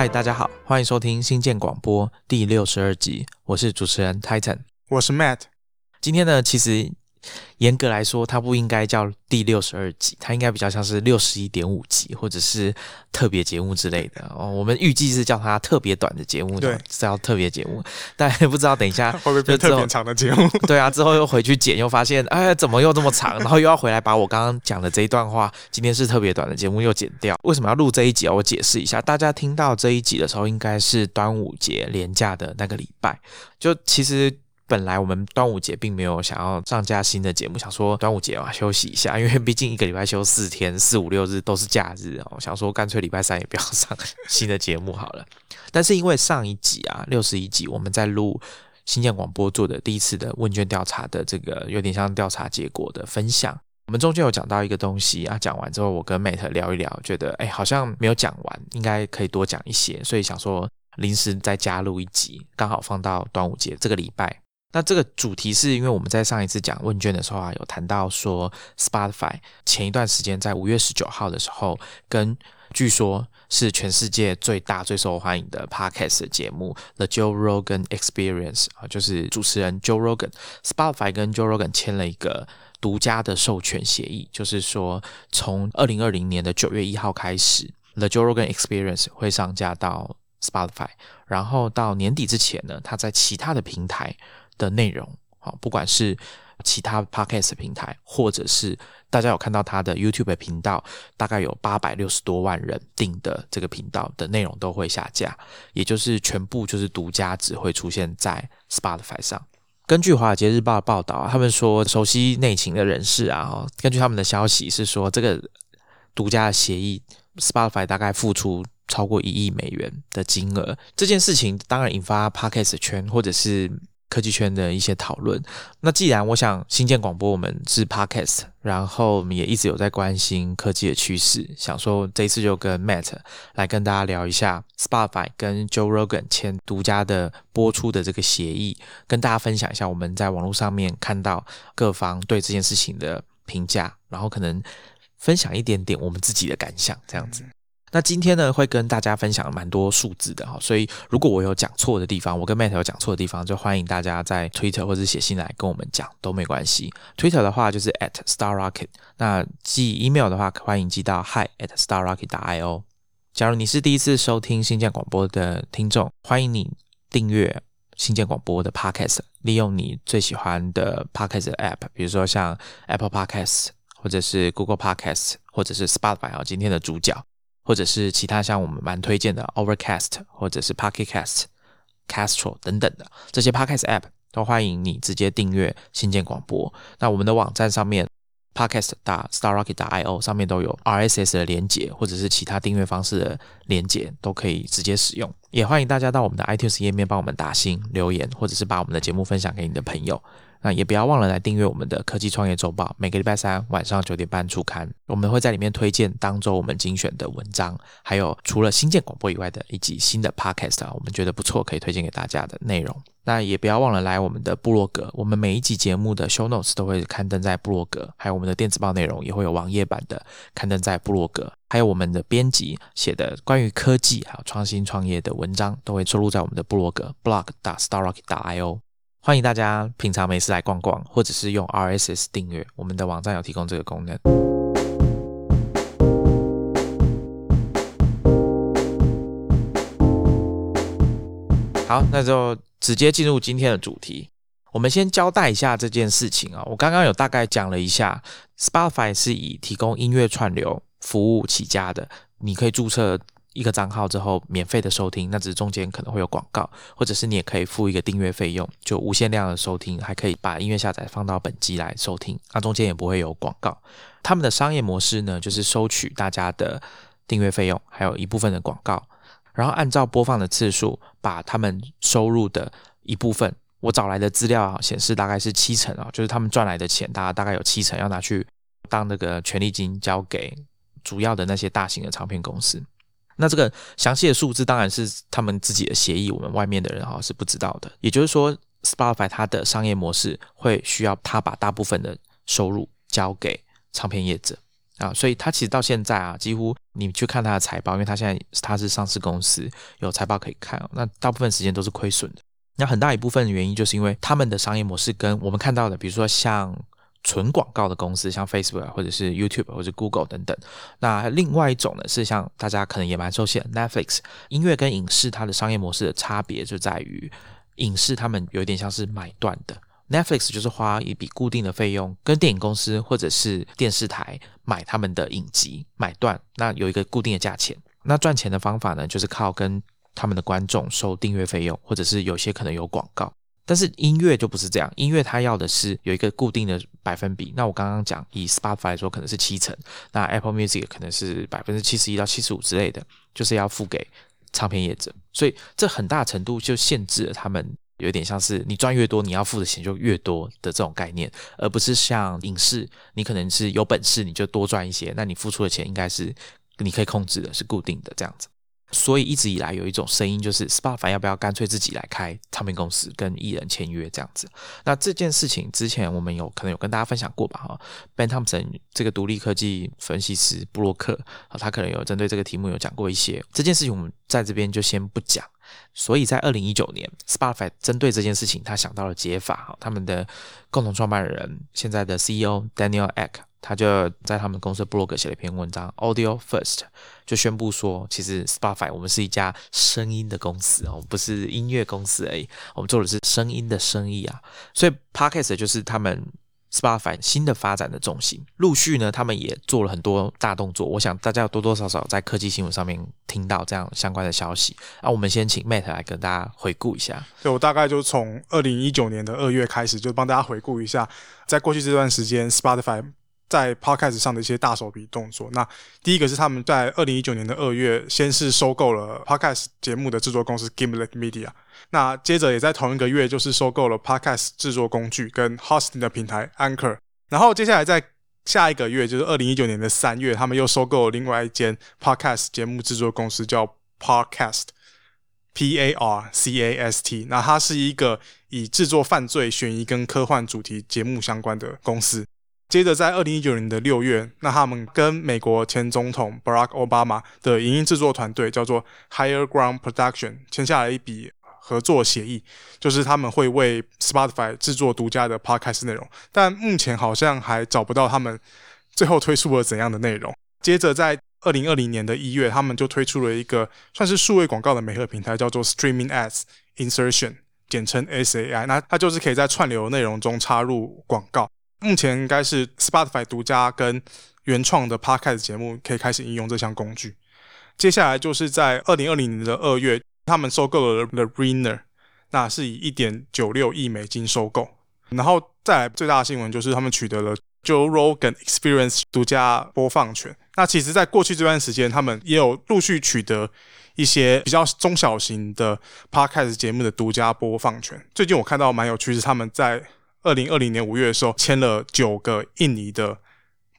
嗨，大家好，欢迎收听新建广播第六十二集，我是主持人 Titan，我是 Matt。今天呢，其实。严格来说，它不应该叫第六十二集，它应该比较像是六十一点五集，或者是特别节目之类的哦。我们预计是叫它特别短的节目，对，是叫特别节目。但不知道等一下 会不会变特别长的节目？对啊，之后又回去剪，又发现哎，怎么又这么长？然后又要回来把我刚刚讲的这一段话，今天是特别短的节目又剪掉。为什么要录这一集啊？我解释一下，大家听到这一集的时候，应该是端午节连假的那个礼拜。就其实。本来我们端午节并没有想要上架新的节目，想说端午节啊休息一下，因为毕竟一个礼拜休四天，四五六日都是假日哦，想说干脆礼拜三也不要上新的节目好了。但是因为上一集啊六十一集我们在录新建广播做的第一次的问卷调查的这个有点像调查结果的分享，我们中间有讲到一个东西啊，讲完之后我跟 Mate 聊一聊，觉得哎好像没有讲完，应该可以多讲一些，所以想说临时再加录一集，刚好放到端午节这个礼拜。那这个主题是因为我们在上一次讲问卷的时候啊，有谈到说，Spotify 前一段时间在五月十九号的时候，跟据说是全世界最大最受欢迎的 Podcast 节目 The Joe Rogan Experience 啊，就是主持人 Joe Rogan，Spotify 跟 Joe Rogan 签了一个独家的授权协议，就是说从二零二零年的九月一号开始，The Joe Rogan Experience 会上架到 Spotify，然后到年底之前呢，它在其他的平台。的内容，好，不管是其他 podcast 平台，或者是大家有看到他的 YouTube 频道，大概有八百六十多万人订的这个频道的内容都会下架，也就是全部就是独家只会出现在 Spotify 上。根据华尔街日报的报道，他们说熟悉内情的人士啊，根据他们的消息是说，这个独家的协议，Spotify 大概付出超过一亿美元的金额。这件事情当然引发 podcast 圈或者是。科技圈的一些讨论。那既然我想新建广播，我们是 podcast，然后我们也一直有在关心科技的趋势，想说这一次就跟 Matt 来跟大家聊一下 Spotify 跟 Joe Rogan 签独家的播出的这个协议，跟大家分享一下我们在网络上面看到各方对这件事情的评价，然后可能分享一点点我们自己的感想，这样子。那今天呢，会跟大家分享蛮多数字的哈，所以如果我有讲错的地方，我跟 Matt 有讲错的地方，就欢迎大家在 Twitter 或者写信来跟我们讲，都没关系。Twitter 的话就是 at starrocket，那寄 email 的话，欢迎寄到 hi at starrocket. io。假如你是第一次收听新建广播的听众，欢迎你订阅新建广播的 Podcast，利用你最喜欢的 Podcast app，比如说像 Apple Podcast，或者是 Google Podcast，或者是 Spotify 啊，今天的主角。或者是其他像我们蛮推荐的 Overcast，或者是 Pocket Cast、Castro 等等的这些 Podcast App，都欢迎你直接订阅新建广播。那我们的网站上面 Podcast 打 StarRocket 打 IO 上面都有 RSS 的连接，或者是其他订阅方式的连接，都可以直接使用。也欢迎大家到我们的 iTunes 页面帮我们打星留言，或者是把我们的节目分享给你的朋友。那也不要忘了来订阅我们的科技创业周报，每个礼拜三晚上九点半出刊，我们会在里面推荐当周我们精选的文章，还有除了新建广播以外的一集新的 podcast 啊，我们觉得不错可以推荐给大家的内容。那也不要忘了来我们的部落格，我们每一集节目的 show notes 都会刊登在部落格，还有我们的电子报内容也会有网页版的刊登在部落格，还有我们的编辑写的关于科技还有创新创业的文章都会收录在我们的部落格 blog. 打 starrocket. io。欢迎大家平常没事来逛逛，或者是用 RSS 订阅我们的网站，有提供这个功能。好，那就直接进入今天的主题。我们先交代一下这件事情啊，我刚刚有大概讲了一下，Spotify 是以提供音乐串流服务起家的，你可以注册。一个账号之后免费的收听，那只是中间可能会有广告，或者是你也可以付一个订阅费用，就无限量的收听，还可以把音乐下载放到本机来收听，那中间也不会有广告。他们的商业模式呢，就是收取大家的订阅费用，还有一部分的广告，然后按照播放的次数，把他们收入的一部分，我找来的资料显示大概是七成啊，就是他们赚来的钱，大家大概有七成要拿去当那个权利金交给主要的那些大型的唱片公司。那这个详细的数字当然是他们自己的协议，我们外面的人哈是不知道的。也就是说，Spotify 它的商业模式会需要他把大部分的收入交给唱片业者，啊，所以它其实到现在啊，几乎你去看它的财报，因为它现在它是上市公司，有财报可以看，那大部分时间都是亏损的。那很大一部分原因就是因为他们的商业模式跟我们看到的，比如说像纯广告的公司，像 Facebook 或者是 YouTube 或者 Google 等等。那另外一种呢，是像大家可能也蛮熟悉的 Netflix 音乐跟影视，它的商业模式的差别就在于影视他们有点像是买断的。Netflix 就是花一笔固定的费用，跟电影公司或者是电视台买他们的影集，买断，那有一个固定的价钱。那赚钱的方法呢，就是靠跟他们的观众收订阅费用，或者是有些可能有广告。但是音乐就不是这样，音乐它要的是有一个固定的百分比。那我刚刚讲以 Spotify 来说，可能是七成，那 Apple Music 可能是百分之七十一到七十五之类的，就是要付给唱片业者。所以这很大程度就限制了他们。有点像是你赚越多，你要付的钱就越多的这种概念，而不是像影视，你可能是有本事你就多赚一些，那你付出的钱应该是你可以控制的，是固定的这样子。所以一直以来有一种声音，就是 Spotify 要不要干脆自己来开唱片公司，跟艺人签约这样子。那这件事情之前我们有可能有跟大家分享过吧？哈，Ben Thompson 这个独立科技分析师布洛克，他可能有针对这个题目有讲过一些。这件事情我们在这边就先不讲。所以在二零一九年，Spotify 针对这件事情，他想到了解法。哈，他们的共同创办人，现在的 CEO Daniel Ek。他就在他们公司 blog 写了一篇文章，Audio First，就宣布说，其实 Spotify 我们是一家声音的公司哦，不是音乐公司而已，我们做的是声音的生意啊。所以 Podcast 就是他们 Spotify 新的发展的重心。陆续呢，他们也做了很多大动作。我想大家多多少少在科技新闻上面听到这样相关的消息。那我们先请 Matt 来跟大家回顾一下。对我大概就从二零一九年的二月开始，就帮大家回顾一下，在过去这段时间 Spotify。在 Podcast 上的一些大手笔动作。那第一个是他们在二零一九年的二月，先是收购了 Podcast 节目的制作公司 Gimlet Media。那接着也在同一个月，就是收购了 Podcast 制作工具跟 Hosting 的平台 Anchor。然后接下来在下一个月，就是二零一九年的三月，他们又收购了另外一间 Podcast 节目制作公司，叫 Podcast，P A R C A S T。那它是一个以制作犯罪、悬疑跟科幻主题节目相关的公司。接着，在二零一九年的六月，那他们跟美国前总统 Barack Obama 的影音制作团队叫做 Higher Ground Production 签下了一笔合作协议，就是他们会为 Spotify 制作独家的 Podcast 内容。但目前好像还找不到他们最后推出了怎样的内容。接着，在二零二零年的一月，他们就推出了一个算是数位广告的美合平台，叫做 Streaming Ads Insertion，简称 SAI。那它就是可以在串流内容中插入广告。目前应该是 Spotify 独家跟原创的 Podcast 节目可以开始应用这项工具。接下来就是在二零二零年的二月，他们收购了 The Ringer，那是以一点九六亿美金收购。然后再来最大的新闻就是他们取得了 Joe Rogan Experience 独家播放权。那其实，在过去这段时间，他们也有陆续取得一些比较中小型的 Podcast 节目的独家播放权。最近我看到蛮有趣，是他们在二零二零年五月的时候，签了九个印尼的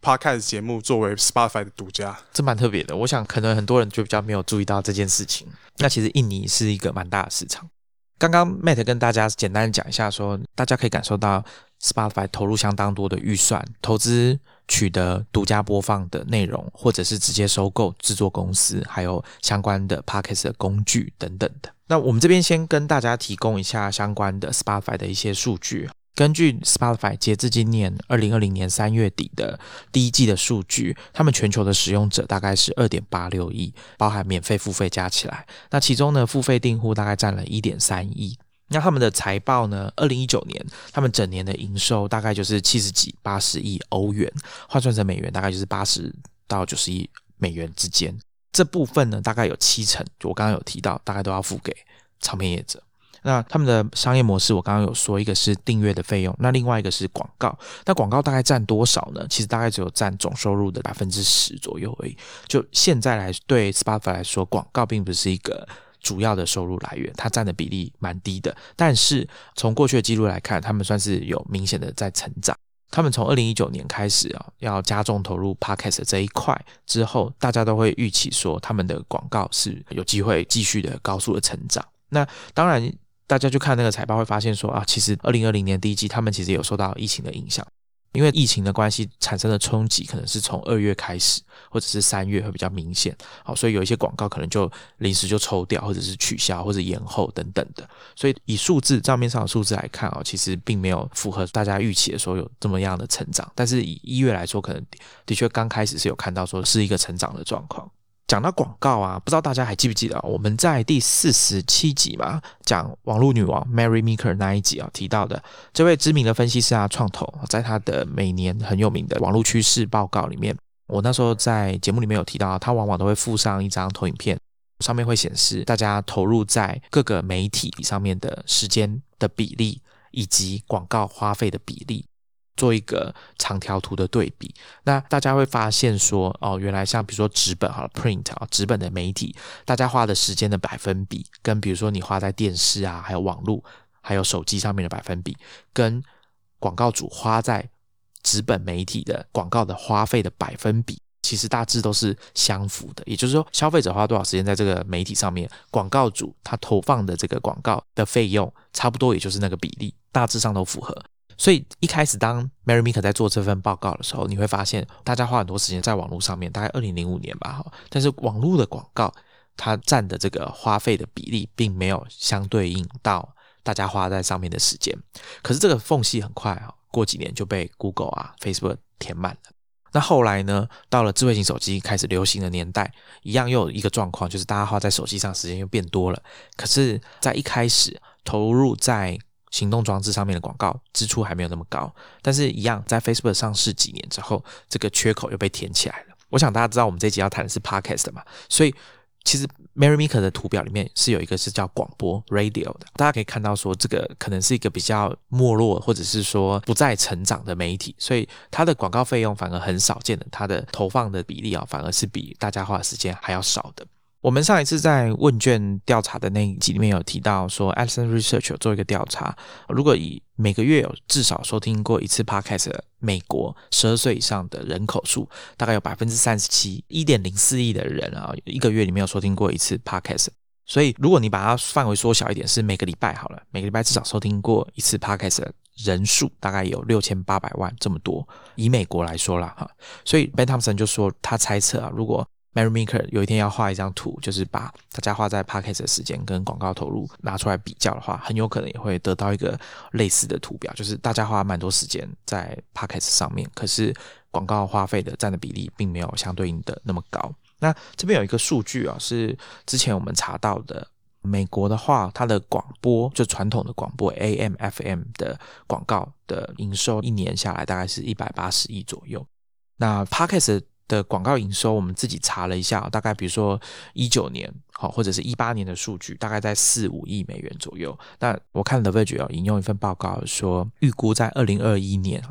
podcast 节目作为 Spotify 的独家，这蛮特别的。我想可能很多人就比较没有注意到这件事情。那其实印尼是一个蛮大的市场。刚刚 Matt 跟大家简单讲一下，说大家可以感受到 Spotify 投入相当多的预算，投资取得独家播放的内容，或者是直接收购制作公司，还有相关的 podcast 的工具等等的。那我们这边先跟大家提供一下相关的 Spotify 的一些数据。根据 Spotify 截至今年二零二零年三月底的第一季的数据，他们全球的使用者大概是二点八六亿，包含免费、付费加起来。那其中呢，付费订户大概占了一点三亿。那他们的财报呢，二零一九年他们整年的营收大概就是七十几、八十亿欧元，换算成美元大概就是八十到九十亿美元之间。这部分呢，大概有七成，就我刚刚有提到，大概都要付给唱片业者。那他们的商业模式，我刚刚有说，一个是订阅的费用，那另外一个是广告。那广告大概占多少呢？其实大概只有占总收入的百分之十左右而已。就现在来对 Spotify 来说，广告并不是一个主要的收入来源，它占的比例蛮低的。但是从过去的记录来看，他们算是有明显的在成长。他们从二零一九年开始啊，要加重投入 Podcast 这一块之后，大家都会预期说，他们的广告是有机会继续的高速的成长。那当然。大家去看那个财报，会发现说啊，其实二零二零年第一季他们其实有受到疫情的影响，因为疫情的关系产生的冲击，可能是从二月开始，或者是三月会比较明显。好，所以有一些广告可能就临时就抽掉，或者是取消，或者延后等等的。所以以数字账面上的数字来看啊，其实并没有符合大家预期的说有这么样的成长。但是以一月来说，可能的确刚开始是有看到说是一个成长的状况。讲到广告啊，不知道大家还记不记得我们在第四十七集嘛，讲网络女王 Mary Meeker 那一集啊提到的这位知名的分析师啊，创投，在他的每年很有名的网络趋势报告里面，我那时候在节目里面有提到，他往往都会附上一张投影片，上面会显示大家投入在各个媒体上面的时间的比例，以及广告花费的比例。做一个长条图的对比，那大家会发现说，哦，原来像比如说纸本好了，print 啊，纸本的媒体，大家花的时间的百分比，跟比如说你花在电视啊，还有网络，还有手机上面的百分比，跟广告主花在纸本媒体的广告的花费的百分比，其实大致都是相符的。也就是说，消费者花多少时间在这个媒体上面，广告主他投放的这个广告的费用，差不多也就是那个比例，大致上都符合。所以一开始，当 Mary Meeker 在做这份报告的时候，你会发现大家花很多时间在网络上面，大概二零零五年吧，哈。但是网络的广告它占的这个花费的比例，并没有相对应到大家花在上面的时间。可是这个缝隙很快啊，过几年就被 Google 啊、Facebook 填满了。那后来呢，到了智慧型手机开始流行的年代，一样又有一个状况，就是大家花在手机上时间又变多了。可是，在一开始投入在行动装置上面的广告支出还没有那么高，但是一样在 Facebook 上市几年之后，这个缺口又被填起来了。我想大家知道我们这集要谈的是 Podcast 嘛，所以其实 Mary Meeker 的图表里面是有一个是叫广播 Radio 的，大家可以看到说这个可能是一个比较没落或者是说不再成长的媒体，所以它的广告费用反而很少见的，它的投放的比例啊反而是比大家花的时间还要少的。我们上一次在问卷调查的那一集里面有提到说 a l i s o n Research 有做一个调查，如果以每个月有至少收听过一次 Podcast 的美国十二岁以上的人口数，大概有百分之三十七，一点零四亿的人啊，一个月里面有收听过一次 Podcast。所以如果你把它范围缩小一点，是每个礼拜好了，每个礼拜至少收听过一次 Podcast 的人数大概有六千八百万这么多，以美国来说啦，哈。所以 Ben Thompson 就说他猜测啊，如果 Mary Maker 有一天要画一张图，就是把大家花在 Podcast 的时间跟广告投入拿出来比较的话，很有可能也会得到一个类似的图表，就是大家花蛮多时间在 Podcast 上面，可是广告花费的占的比例并没有相对应的那么高。那这边有一个数据啊，是之前我们查到的，美国的话，它的广播就传统的广播 AM、FM 的广告的营收一年下来大概是一百八十亿左右。那 Podcast 的广告营收，我们自己查了一下，大概比如说一九年，好或者是一八年的数据，大概在四五亿美元左右。那我看 The Verge 引用一份报告说，预估在二零二一年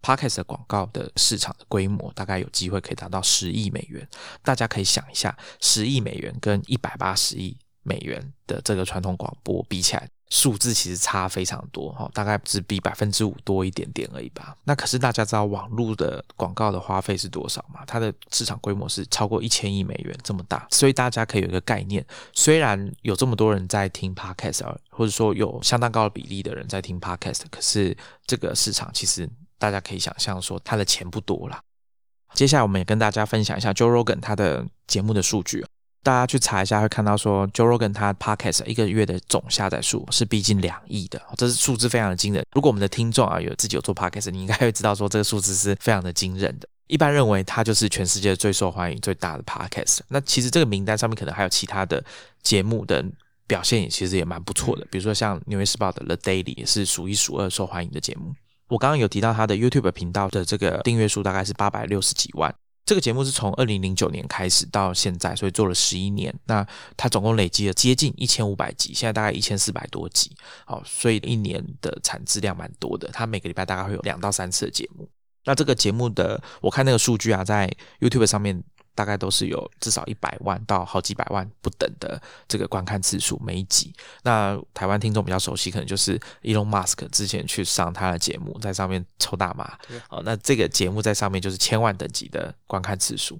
，Podcast 广告的市场的规模大概有机会可以达到十亿美元。大家可以想一下，十亿美元跟一百八十亿美元的这个传统广播比起来。数字其实差非常多哈，大概只比百分之五多一点点而已吧。那可是大家知道网络的广告的花费是多少吗？它的市场规模是超过一千亿美元这么大，所以大家可以有一个概念。虽然有这么多人在听 podcast，或者说有相当高的比例的人在听 podcast，可是这个市场其实大家可以想象说，他的钱不多啦。接下来我们也跟大家分享一下 Joe Rogan 他的节目的数据。大家去查一下，会看到说，Joe Rogan 他 Podcast 一个月的总下载数是逼近两亿的，这是数字非常的惊人。如果我们的听众啊有自己有做 Podcast，你应该会知道说这个数字是非常的惊人的。一般认为它就是全世界最受欢迎、最大的 Podcast。那其实这个名单上面可能还有其他的节目的表现也其实也蛮不错的，比如说像纽约时报的 The Daily 也是数一数二受欢迎的节目。我刚刚有提到他的 YouTube 频道的这个订阅数大概是八百六十几万。这个节目是从二零零九年开始到现在，所以做了十一年。那它总共累积了接近一千五百集，现在大概一千四百多集。好，所以一年的产质量蛮多的。它每个礼拜大概会有两到三次的节目。那这个节目的，我看那个数据啊，在 YouTube 上面。大概都是有至少一百万到好几百万不等的这个观看次数每一集。那台湾听众比较熟悉，可能就是 Elon Musk 之前去上他的节目，在上面抽大麻。哦，那这个节目在上面就是千万等级的观看次数。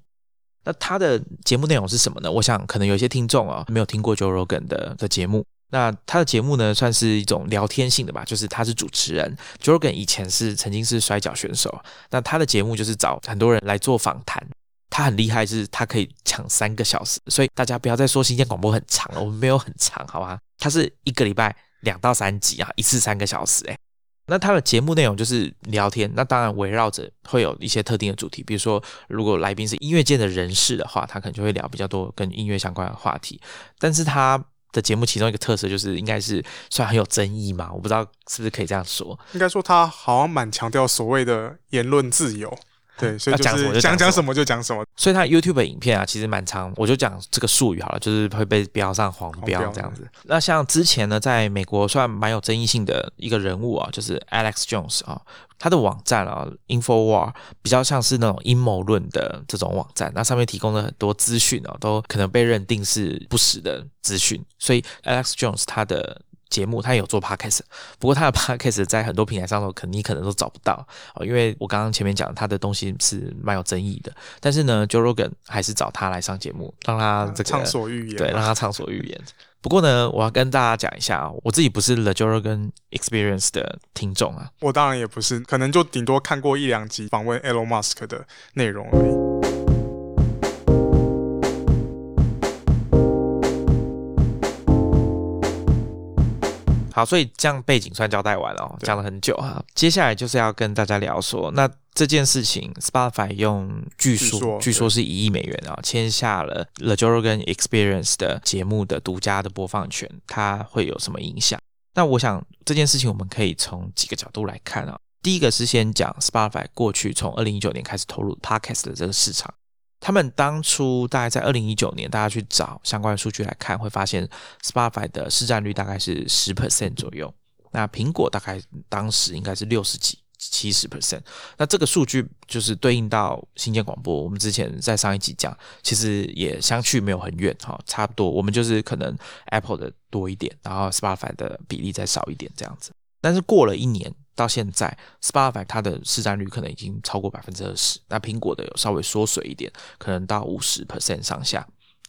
那他的节目内容是什么呢？我想可能有些听众啊没有听过 Joe Rogan 的的节目。那他的节目呢，算是一种聊天性的吧，就是他是主持人。Joe Rogan 以前是曾经是摔跤选手，那他的节目就是找很多人来做访谈。他很厉害，是他可以抢三个小时，所以大家不要再说新鲜广播很长了，我们没有很长，好吧？他是一个礼拜两到三集啊，一次三个小时，诶。那他的节目内容就是聊天，那当然围绕着会有一些特定的主题，比如说如果来宾是音乐界的人士的话，他可能就会聊比较多跟音乐相关的话题。但是他的节目其中一个特色就是应该是算很有争议嘛，我不知道是不是可以这样说。应该说他好像蛮强调所谓的言论自由。对，所以讲什么讲讲什么就讲什么。所以他 YouTube 影片啊，其实蛮长，我就讲这个术语好了，就是会被标上黄标这样子。那像之前呢，在美国算蛮有争议性的一个人物啊，就是 Alex Jones 啊，他的网站啊，Infowar 比较像是那种阴谋论的这种网站，那上面提供的很多资讯啊，都可能被认定是不实的资讯。所以 Alex Jones 他的。节目他也有做 podcast，不过他的 podcast 在很多平台上头，可你可能都找不到啊，因为我刚刚前面讲他的东西是蛮有争议的。但是呢，Joe Rogan 还是找他来上节目，让他这个畅所欲言，对，让他畅所欲言。不过呢，我要跟大家讲一下啊，我自己不是 The Joe Rogan Experience 的听众啊，我当然也不是，可能就顶多看过一两集访问 Elon Musk 的内容而已。好，所以这样背景算交代完了，讲了很久啊。接下来就是要跟大家聊说，那这件事情，Spotify 用据说据说是一亿美元啊，签下了 The Joe Rogan Experience 的节目的独家的播放权，它会有什么影响？那我想这件事情我们可以从几个角度来看啊。第一个是先讲 Spotify 过去从二零一九年开始投入 Podcast 的这个市场。他们当初大概在二零一九年，大家去找相关的数据来看，会发现 Spotify 的市占率大概是十 percent 左右。那苹果大概当时应该是六十几、七十 percent。那这个数据就是对应到新建广播。我们之前在上一集讲，其实也相去没有很远哈，差不多。我们就是可能 Apple 的多一点，然后 Spotify 的比例再少一点这样子。但是过了一年。到现在，Spotify 它的市占率可能已经超过百分之二十，那苹果的有稍微缩水一点，可能到五十 percent 上下。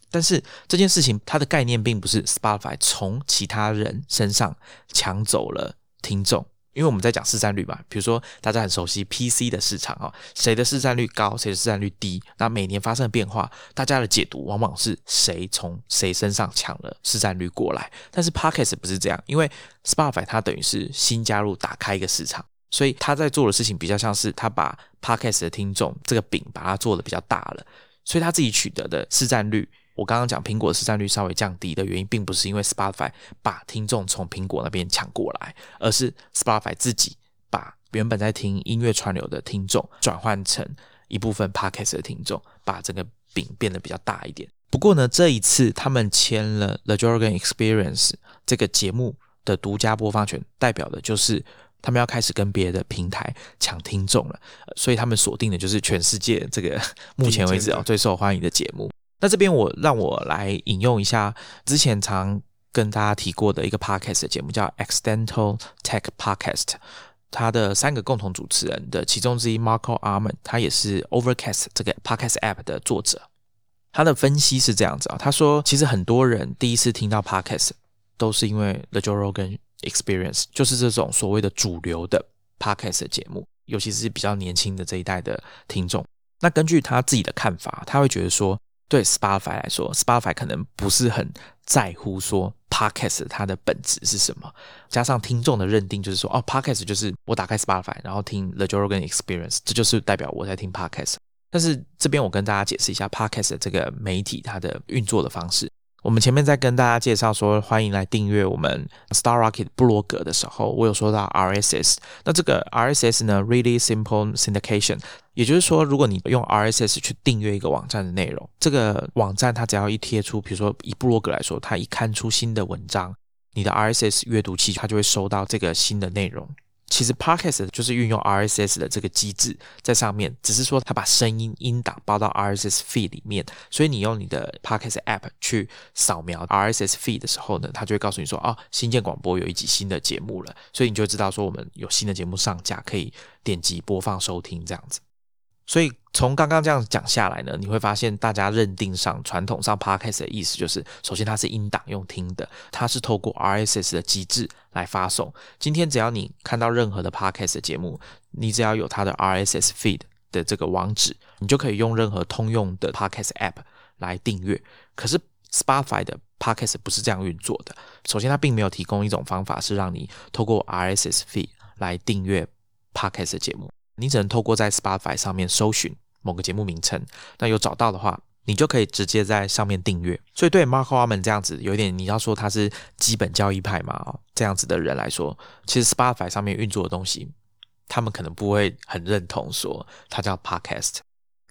但是这件事情它的概念并不是 Spotify 从其他人身上抢走了听众。因为我们在讲市占率嘛，比如说大家很熟悉 PC 的市场啊，谁的市占率高，谁的市占率低，那每年发生的变化，大家的解读往往是谁从谁身上抢了市占率过来。但是 Podcast 不是这样，因为 Spotify 它等于是新加入，打开一个市场，所以他在做的事情比较像是他把 Podcast 的听众这个饼把它做的比较大了，所以他自己取得的市占率。我刚刚讲苹果的市占率稍微降低的原因，并不是因为 Spotify 把听众从苹果那边抢过来，而是 Spotify 自己把原本在听音乐串流的听众转换成一部分 Podcast 的听众，把整个饼变得比较大一点。不过呢，这一次他们签了 The Joe Rogan Experience 这个节目的独家播放权，代表的就是他们要开始跟别的平台抢听众了。所以他们锁定的就是全世界这个 目前为止哦最受欢迎的节目。那这边我让我来引用一下之前常跟大家提过的一个 podcast 的节目，叫 Accidental Tech Podcast。它的三个共同主持人的其中之一 Marco Arman，他也是 Overcast 这个 podcast app 的作者。他的分析是这样子啊，他说其实很多人第一次听到 podcast 都是因为 The Joe Rogan Experience，就是这种所谓的主流的 podcast 节目，尤其是比较年轻的这一代的听众。那根据他自己的看法，他会觉得说。对 Spotify 来说，Spotify 可能不是很在乎说 Podcast 它的本质是什么，加上听众的认定就是说，哦，Podcast 就是我打开 Spotify，然后听 The Joe Rogan Experience，这就是代表我在听 Podcast。但是这边我跟大家解释一下 Podcast 这个媒体它的运作的方式。我们前面在跟大家介绍说欢迎来订阅我们 Star Rocket 布洛格的时候，我有说到 RSS。那这个 RSS 呢，Really Simple Syndication，也就是说，如果你用 RSS 去订阅一个网站的内容，这个网站它只要一贴出，比如说以布洛格来说，它一刊出新的文章，你的 RSS 阅读器它就会收到这个新的内容。其实 Podcast 就是运用 RSS 的这个机制在上面，只是说它把声音音档包到 RSS feed 里面，所以你用你的 Podcast app 去扫描 RSS feed 的时候呢，它就会告诉你说，哦，新建广播有一集新的节目了，所以你就知道说我们有新的节目上架，可以点击播放收听这样子。所以从刚刚这样讲下来呢，你会发现大家认定上传统上 podcast 的意思就是，首先它是音档用听的，它是透过 RSS 的机制来发送。今天只要你看到任何的 podcast 节目，你只要有它的 RSS feed 的这个网址，你就可以用任何通用的 podcast app 来订阅。可是 Spotify 的 podcast 不是这样运作的。首先，它并没有提供一种方法是让你透过 RSS feed 来订阅 podcast 节目。你只能透过在 Spotify 上面搜寻某个节目名称，那有找到的话，你就可以直接在上面订阅。所以对 Mark Harmon 这样子有点你要说他是基本交易派嘛，这样子的人来说，其实 Spotify 上面运作的东西，他们可能不会很认同说它叫 Podcast。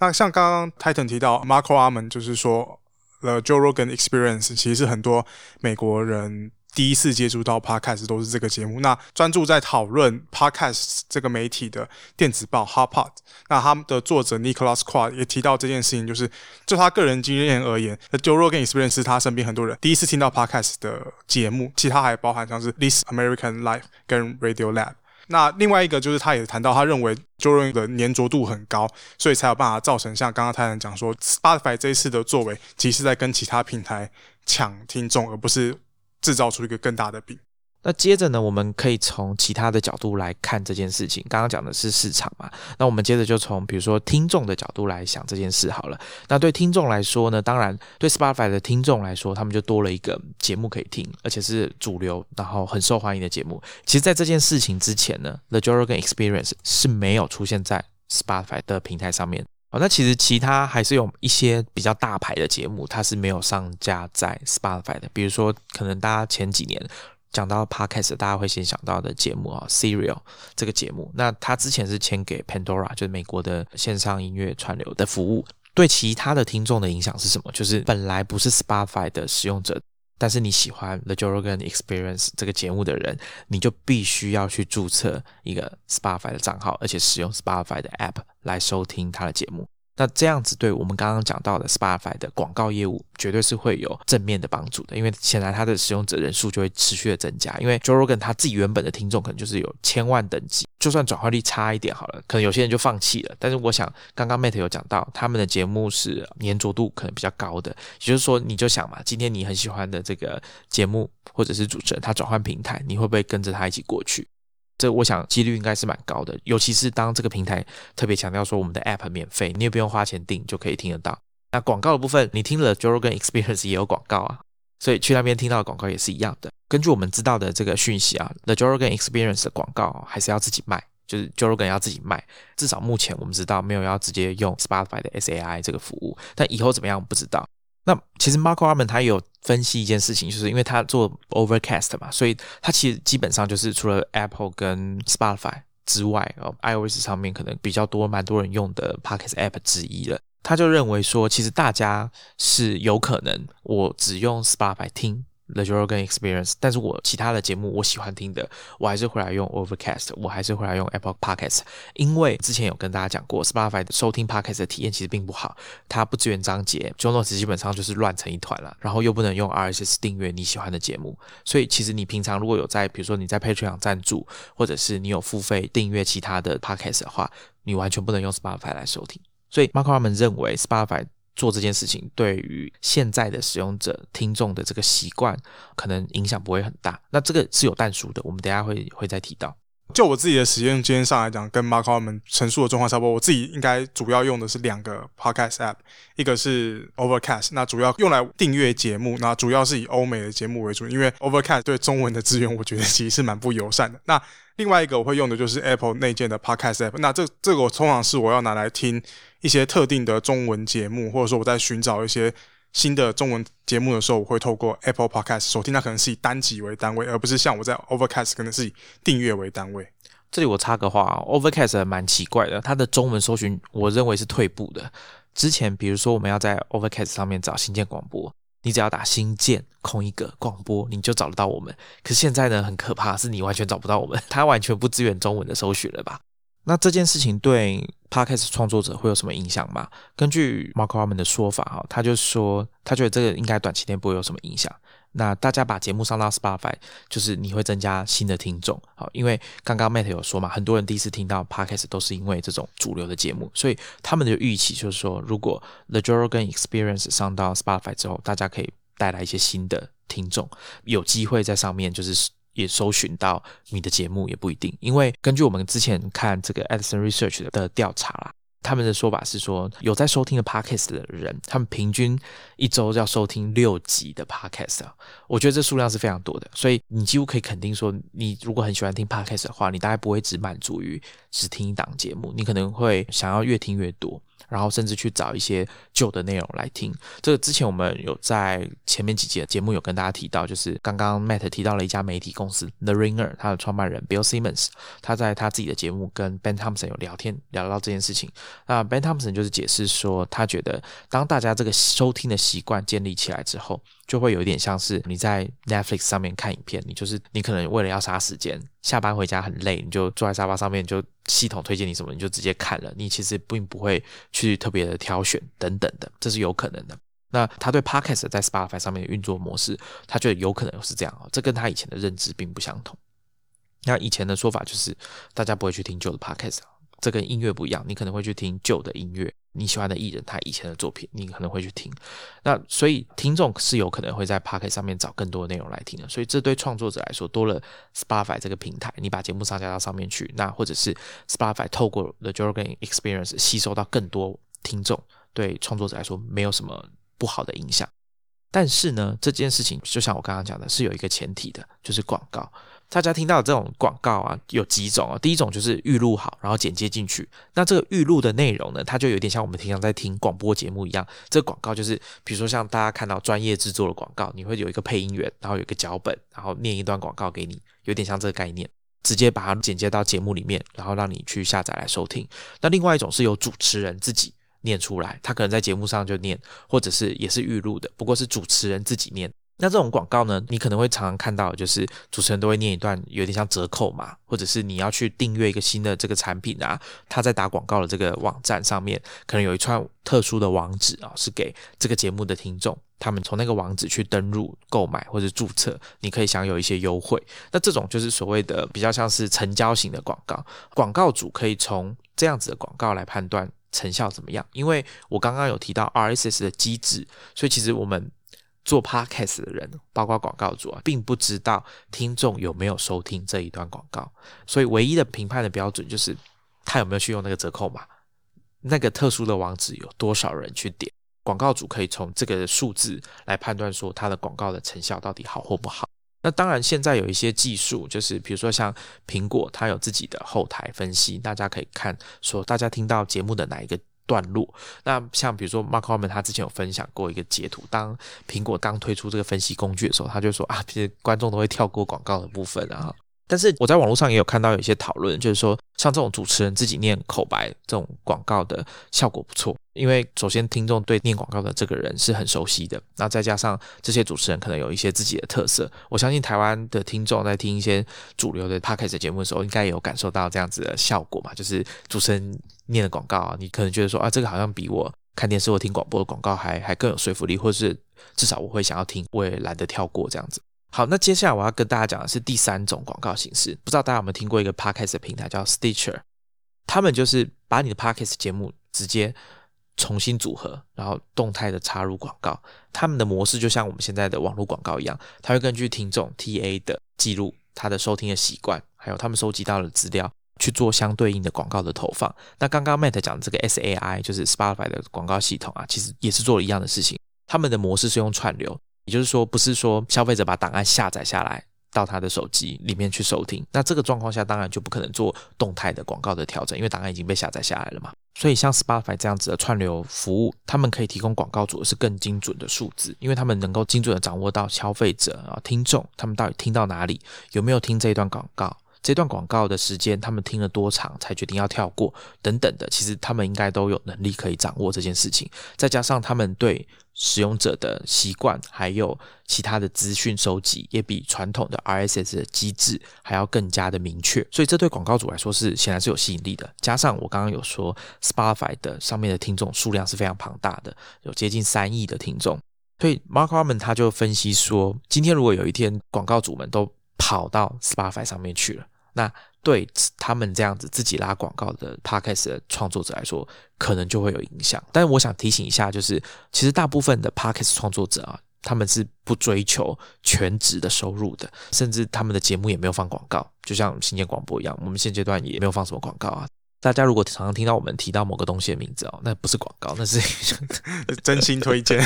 那像刚刚 Titan 提到 Mark Harmon，就是说 The Joe Rogan Experience，其实是很多美国人。第一次接触到 Podcast 都是这个节目。那专注在讨论 Podcast 这个媒体的电子报 HotPod，那他们的作者 Nicholas Quad 也提到这件事情，就是就他个人经验而言，Joe Rogan Experience 是他身边很多人第一次听到 Podcast 的节目。其他还包含像是 This American Life 跟 Radio Lab。那另外一个就是他也谈到，他认为 Joel 的粘着度很高，所以才有办法造成像刚刚太太讲说，Spotify 这一次的作为，其实在跟其他平台抢听众，而不是。制造出一个更大的饼。那接着呢，我们可以从其他的角度来看这件事情。刚刚讲的是市场嘛，那我们接着就从比如说听众的角度来想这件事好了。那对听众来说呢，当然对 Spotify 的听众来说，他们就多了一个节目可以听，而且是主流，然后很受欢迎的节目。其实，在这件事情之前呢，The Joe Rogan Experience 是没有出现在 Spotify 的平台上面。哦，那其实其他还是有一些比较大牌的节目，它是没有上架在 Spotify 的。比如说，可能大家前几年讲到 Podcast，大家会先想到的节目啊，Serial 这个节目，那它之前是签给 Pandora，就是美国的线上音乐串流的服务。对其他的听众的影响是什么？就是本来不是 Spotify 的使用者，但是你喜欢 The Joe Rogan Experience 这个节目的人，你就必须要去注册一个 Spotify 的账号，而且使用 Spotify 的 App。来收听他的节目，那这样子对我们刚刚讲到的 Spotify 的广告业务绝对是会有正面的帮助的，因为显然它的使用者人数就会持续的增加。因为 Joe Rogan 他自己原本的听众可能就是有千万等级，就算转化率差一点好了，可能有些人就放弃了。但是我想刚刚 Matt 有讲到，他们的节目是粘着度可能比较高的，也就是说你就想嘛，今天你很喜欢的这个节目或者是主持人，他转换平台，你会不会跟着他一起过去？这我想几率应该是蛮高的，尤其是当这个平台特别强调说我们的 App 免费，你也不用花钱订就可以听得到。那广告的部分，你听了 Joe Rogan Experience 也有广告啊，所以去那边听到的广告也是一样的。根据我们知道的这个讯息啊，The Joe Rogan Experience 的广告还是要自己卖，就是 Joe Rogan 要自己卖。至少目前我们知道没有要直接用 Spotify 的 SAI 这个服务，但以后怎么样不知道。那其实 Marco Arman 他有分析一件事情，就是因为他做 Overcast 嘛，所以他其实基本上就是除了 Apple 跟 Spotify 之外，哦，iOS 上面可能比较多、蛮多人用的 Podcast App 之一了。他就认为说，其实大家是有可能，我只用 Spotify 听。The Joe Rogan Experience，但是我其他的节目我喜欢听的，我还是会来用 Overcast，我还是会来用 Apple Podcast，因为之前有跟大家讲过，Spotify 的收听 Podcast 的体验其实并不好，它不支援章节，Joe Notes 基本上就是乱成一团了，然后又不能用 RSS 订阅你喜欢的节目，所以其实你平常如果有在，比如说你在 Patreon 赞助，或者是你有付费订阅其他的 Podcast 的话，你完全不能用 Spotify 来收听，所以 Mark Harmon 认为 Spotify。做这件事情对于现在的使用者、听众的这个习惯，可能影响不会很大。那这个是有淡熟的，我们等下会会再提到。就我自己的实验经验上来讲，跟 Mark 他们陈述的状况差不多。我自己应该主要用的是两个 Podcast App，一个是 Overcast，那主要用来订阅节目，那主要是以欧美的节目为主，因为 Overcast 对中文的资源，我觉得其实是蛮不友善的。那另外一个我会用的就是 Apple 内建的 Podcast App，那这这个我通常是我要拿来听。一些特定的中文节目，或者说我在寻找一些新的中文节目的时候，我会透过 Apple Podcast 收听。它可能是以单集为单位，而不是像我在 Overcast 可能是以订阅为单位。这里我插个话，Overcast 蛮奇怪的，它的中文搜寻我认为是退步的。之前比如说我们要在 Overcast 上面找新建广播，你只要打新建空一个广播，你就找得到我们。可是现在呢，很可怕，是你完全找不到我们，它完全不支援中文的搜寻了吧？那这件事情对 podcast 创作者会有什么影响吗？根据 Mark Harmon 的说法，哈，他就说他觉得这个应该短期内不会有什么影响。那大家把节目上到 Spotify，就是你会增加新的听众。好，因为刚刚 Matt 有说嘛，很多人第一次听到 Podcast 都是因为这种主流的节目，所以他们的预期就是说，如果 The Joe Rogan Experience 上到 Spotify 之后，大家可以带来一些新的听众，有机会在上面就是也搜寻到你的节目也不一定，因为根据我们之前看这个 Edison Research 的调查啦。他们的说法是说，有在收听的 podcast 的人，他们平均一周要收听六集的 podcast 啊。我觉得这数量是非常多的，所以你几乎可以肯定说，你如果很喜欢听 podcast 的话，你大概不会只满足于只听一档节目，你可能会想要越听越多。然后甚至去找一些旧的内容来听。这个之前我们有在前面几集的节目有跟大家提到，就是刚刚 Matt 提到了一家媒体公司 The Ringer，他的创办人 Bill Simmons，他在他自己的节目跟 Ben Thompson 有聊天，聊到这件事情。那 Ben Thompson 就是解释说，他觉得当大家这个收听的习惯建立起来之后。就会有一点像是你在 Netflix 上面看影片，你就是你可能为了要杀时间，下班回家很累，你就坐在沙发上面，就系统推荐你什么，你就直接看了，你其实并不会去特别的挑选等等的，这是有可能的。那他对 Podcast 在 Spotify 上面的运作模式，他觉得有可能是这样哦，这跟他以前的认知并不相同。那以前的说法就是大家不会去听旧的 Podcast。这跟音乐不一样，你可能会去听旧的音乐，你喜欢的艺人他以前的作品，你可能会去听。那所以听众是有可能会在 Pocket 上面找更多的内容来听的。所以这对创作者来说，多了 Spotify 这个平台，你把节目上架到上面去，那或者是 Spotify 透过 The Jorgen Experience 吸收到更多听众，对创作者来说没有什么不好的影响。但是呢，这件事情就像我刚刚讲的，是有一个前提的，就是广告。大家听到这种广告啊，有几种啊？第一种就是预录好，然后剪接进去。那这个预录的内容呢，它就有点像我们平常在听广播节目一样。这个广告就是，比如说像大家看到专业制作的广告，你会有一个配音员，然后有一个脚本，然后念一段广告给你，有点像这个概念，直接把它剪接到节目里面，然后让你去下载来收听。那另外一种是由主持人自己念出来，他可能在节目上就念，或者是也是预录的，不过是主持人自己念。那这种广告呢，你可能会常常看到，就是主持人都会念一段有点像折扣嘛，或者是你要去订阅一个新的这个产品啊，他在打广告的这个网站上面，可能有一串特殊的网址啊，是给这个节目的听众，他们从那个网址去登录购买或者注册，你可以享有一些优惠。那这种就是所谓的比较像是成交型的广告，广告主可以从这样子的广告来判断成效怎么样，因为我刚刚有提到 RSS 的机制，所以其实我们。做 podcast 的人，包括广告主啊，并不知道听众有没有收听这一段广告，所以唯一的评判的标准就是他有没有去用那个折扣码，那个特殊的网址有多少人去点。广告主可以从这个数字来判断说他的广告的成效到底好或不好。那当然，现在有一些技术，就是比如说像苹果，它有自己的后台分析，大家可以看说大家听到节目的哪一个。段落，那像比如说 Mark Harmon 他之前有分享过一个截图，当苹果刚推出这个分析工具的时候，他就说啊，其实观众都会跳过广告的部分啊。但是我在网络上也有看到有一些讨论，就是说像这种主持人自己念口白这种广告的效果不错，因为首先听众对念广告的这个人是很熟悉的，那再加上这些主持人可能有一些自己的特色，我相信台湾的听众在听一些主流的 podcast 节目的时候，应该也有感受到这样子的效果嘛，就是主持人念的广告啊，你可能觉得说啊，这个好像比我看电视或听广播的广告还还更有说服力，或是至少我会想要听，我也懒得跳过这样子。好，那接下来我要跟大家讲的是第三种广告形式。不知道大家有没有听过一个 podcast 的平台叫 Stitcher，他们就是把你的 podcast 节目直接重新组合，然后动态的插入广告。他们的模式就像我们现在的网络广告一样，它会根据听众 TA 的记录、他的收听的习惯，还有他们收集到的资料去做相对应的广告的投放。那刚刚 Matt 讲的这个 SAI 就是 Spotify 的广告系统啊，其实也是做了一样的事情。他们的模式是用串流。也就是说，不是说消费者把档案下载下来到他的手机里面去收听，那这个状况下当然就不可能做动态的广告的调整，因为档案已经被下载下来了嘛。所以像 Spotify 这样子的串流服务，他们可以提供广告主的是更精准的数字，因为他们能够精准的掌握到消费者啊听众他们到底听到哪里，有没有听这一段广告。这段广告的时间，他们听了多长才决定要跳过等等的，其实他们应该都有能力可以掌握这件事情。再加上他们对使用者的习惯还有其他的资讯收集，也比传统的 RSS 的机制还要更加的明确。所以这对广告主来说是显然是有吸引力的。加上我刚刚有说，Spotify 的上面的听众数量是非常庞大的，有接近三亿的听众。所以 Mark Harmon 他就分析说，今天如果有一天广告主们都跑到 Spotify 上面去了，那对他们这样子自己拉广告的 Podcast 的创作者来说，可能就会有影响。但是我想提醒一下，就是其实大部分的 Podcast 创作者啊，他们是不追求全职的收入的，甚至他们的节目也没有放广告，就像新建广播一样，我们现阶段也没有放什么广告啊。大家如果常常听到我们提到某个东西的名字哦，那不是广告，那是 真心推荐。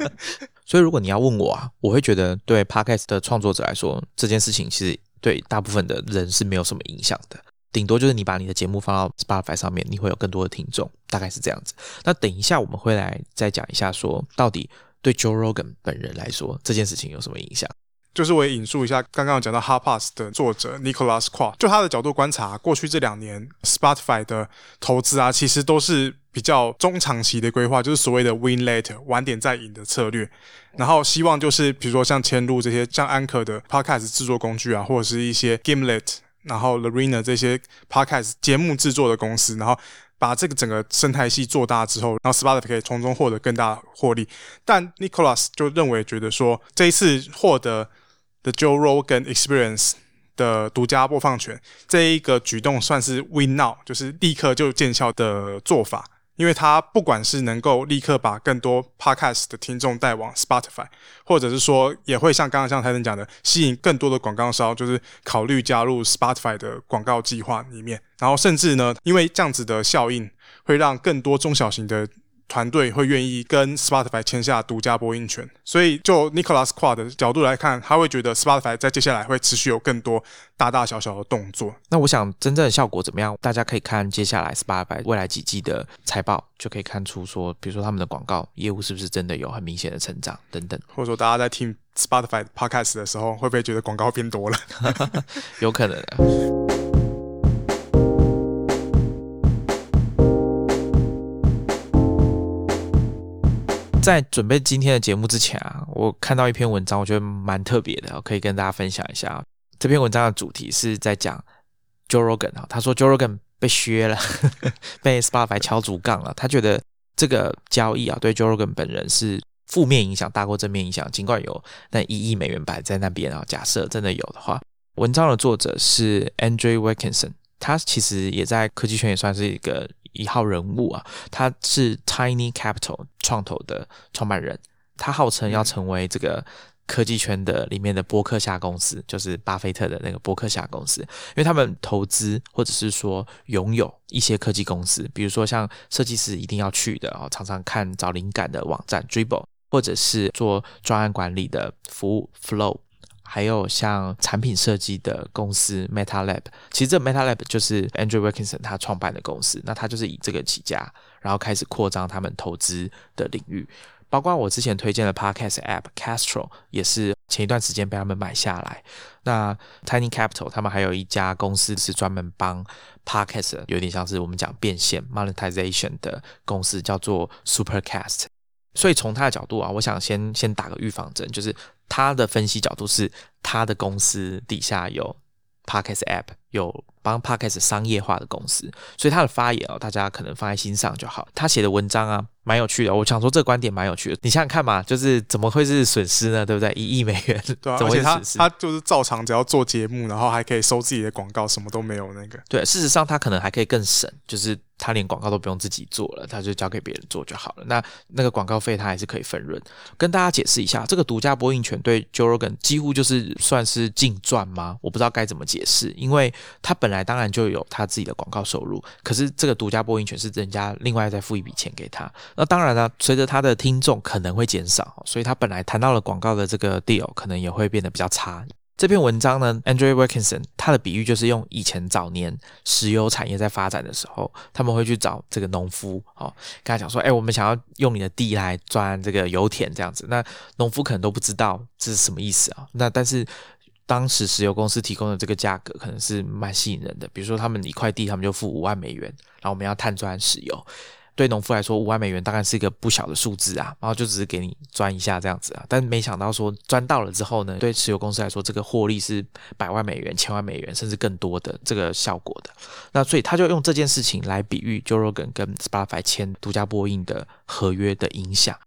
所以如果你要问我啊，我会觉得对 Podcast 的创作者来说，这件事情其实对大部分的人是没有什么影响的，顶多就是你把你的节目放到 Spotify 上面，你会有更多的听众，大概是这样子。那等一下我们会来再讲一下，说到底对 Joe Rogan 本人来说，这件事情有什么影响？就是我也引述一下刚刚讲到 Harpass 的作者 Nicholas q u a 就他的角度观察，过去这两年 Spotify 的投资啊，其实都是比较中长期的规划，就是所谓的 Win Later 晚点再赢的策略。然后希望就是比如说像迁入这些像 Anchor 的 Podcast 制作工具啊，或者是一些 Gimlet，然后 Larina 这些 Podcast 节目制作的公司，然后把这个整个生态系做大之后，然后 Spotify 可以从中获得更大获利。但 Nicholas 就认为觉得说这一次获得。The Joe Rogan Experience 的独家播放权，这一个举动算是 Win Now，就是立刻就见效的做法。因为它不管是能够立刻把更多 Podcast 的听众带往 Spotify，或者是说也会像刚刚像台登讲的，吸引更多的广告商，就是考虑加入 Spotify 的广告计划里面。然后甚至呢，因为这样子的效应，会让更多中小型的。团队会愿意跟 Spotify 签下独家播音权，所以就 Nicholas Quad 的角度来看，他会觉得 Spotify 在接下来会持续有更多大大小小的动作。那我想真正的效果怎么样？大家可以看接下来 Spotify 未来几季的财报，就可以看出说，比如说他们的广告业务是不是真的有很明显的成长等等。或者说大家在听 Spotify Podcast 的时候，会不会觉得广告变多了？有可能。在准备今天的节目之前啊，我看到一篇文章，我觉得蛮特别的，可以跟大家分享一下。这篇文章的主题是在讲 Joe Rogan 啊，他说 Joe Rogan 被削了，被 Spotify 敲竹杠了。他觉得这个交易啊，对 Joe Rogan 本人是负面影响大过正面影响。尽管有那一亿美元摆在那边啊，假设真的有的话，文章的作者是 Andrew Wilkinson，他其实也在科技圈也算是一个。一号人物啊，他是 Tiny Capital 创投的创办人，他号称要成为这个科技圈的里面的波克夏公司，就是巴菲特的那个波克夏公司，因为他们投资或者是说拥有一些科技公司，比如说像设计师一定要去的哦，常常看找灵感的网站 Dribble，或者是做专案管理的服务 Flow。还有像产品设计的公司 Meta Lab，其实这 Meta Lab 就是 Andrew Wilkinson 他创办的公司，那他就是以这个起家，然后开始扩张他们投资的领域，包括我之前推荐的 Podcast App Castro 也是前一段时间被他们买下来。那 Tiny Capital 他们还有一家公司是专门帮 Podcast 有点像是我们讲变现 Monetization 的公司，叫做 Supercast。所以从他的角度啊，我想先先打个预防针，就是他的分析角度是他的公司底下有 Podcast App，有帮 Podcast 商业化的公司，所以他的发言哦，大家可能放在心上就好。他写的文章啊。蛮有趣的，我想说这个观点蛮有趣的。你想想看嘛，就是怎么会是损失呢？对不对？一亿美元，对啊，而且他他就是照常只要做节目，然后还可以收自己的广告，什么都没有那个。对，事实上他可能还可以更省，就是他连广告都不用自己做了，他就交给别人做就好了。那那个广告费他还是可以分润。跟大家解释一下，这个独家播映权对 Joe Rogan 几乎就是算是净赚吗？我不知道该怎么解释，因为他本来当然就有他自己的广告收入，可是这个独家播映权是人家另外再付一笔钱给他。那当然呢，随着他的听众可能会减少，所以他本来谈到了广告的这个 deal 可能也会变得比较差。这篇文章呢，Andrew Wilkinson 他的比喻就是用以前早年石油产业在发展的时候，他们会去找这个农夫，哦，跟他讲说，哎，我们想要用你的地来钻这个油田这样子。那农夫可能都不知道这是什么意思啊。那但是当时石油公司提供的这个价格可能是蛮吸引人的，比如说他们一块地，他们就付五万美元，然后我们要探钻石油。对农夫来说，五万美元大概是一个不小的数字啊，然后就只是给你钻一下这样子啊，但没想到说钻到了之后呢，对持有公司来说，这个获利是百万美元、千万美元，甚至更多的这个效果的。那所以他就用这件事情来比喻 Joe Rogan 跟 Spotify 签独家播映的合约的影响。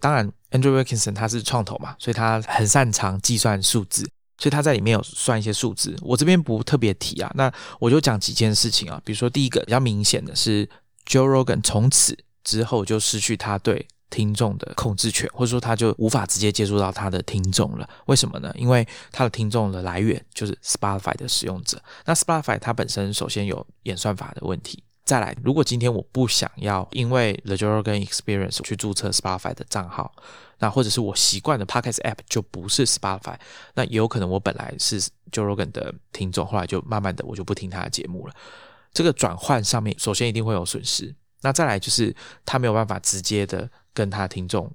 当然，Andrew Wilkinson 他是创投嘛，所以他很擅长计算数字，所以他在里面有算一些数字。我这边不特别提啊，那我就讲几件事情啊。比如说，第一个比较明显的是，Joe Rogan 从此之后就失去他对听众的控制权，或者说他就无法直接接触到他的听众了。为什么呢？因为他的听众的来源就是 Spotify 的使用者。那 Spotify 它本身首先有演算法的问题。再来，如果今天我不想要因为 The Joe Rogan Experience 去注册 Spotify 的账号，那或者是我习惯的 Podcast App 就不是 Spotify，那也有可能我本来是 Joe Rogan 的听众，后来就慢慢的我就不听他的节目了。这个转换上面，首先一定会有损失。那再来就是他没有办法直接的跟他听众，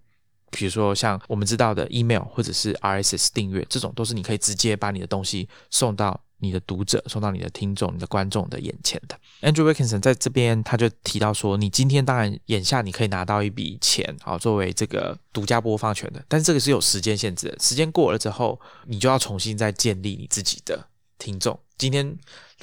比如说像我们知道的 email 或者是 RSS 订阅这种，都是你可以直接把你的东西送到。你的读者送到你的听众、你的观众的眼前的 Andrew Wilkinson 在这边他就提到说，你今天当然眼下你可以拿到一笔钱，好作为这个独家播放权的，但是这个是有时间限制的，时间过了之后，你就要重新再建立你自己的听众。今天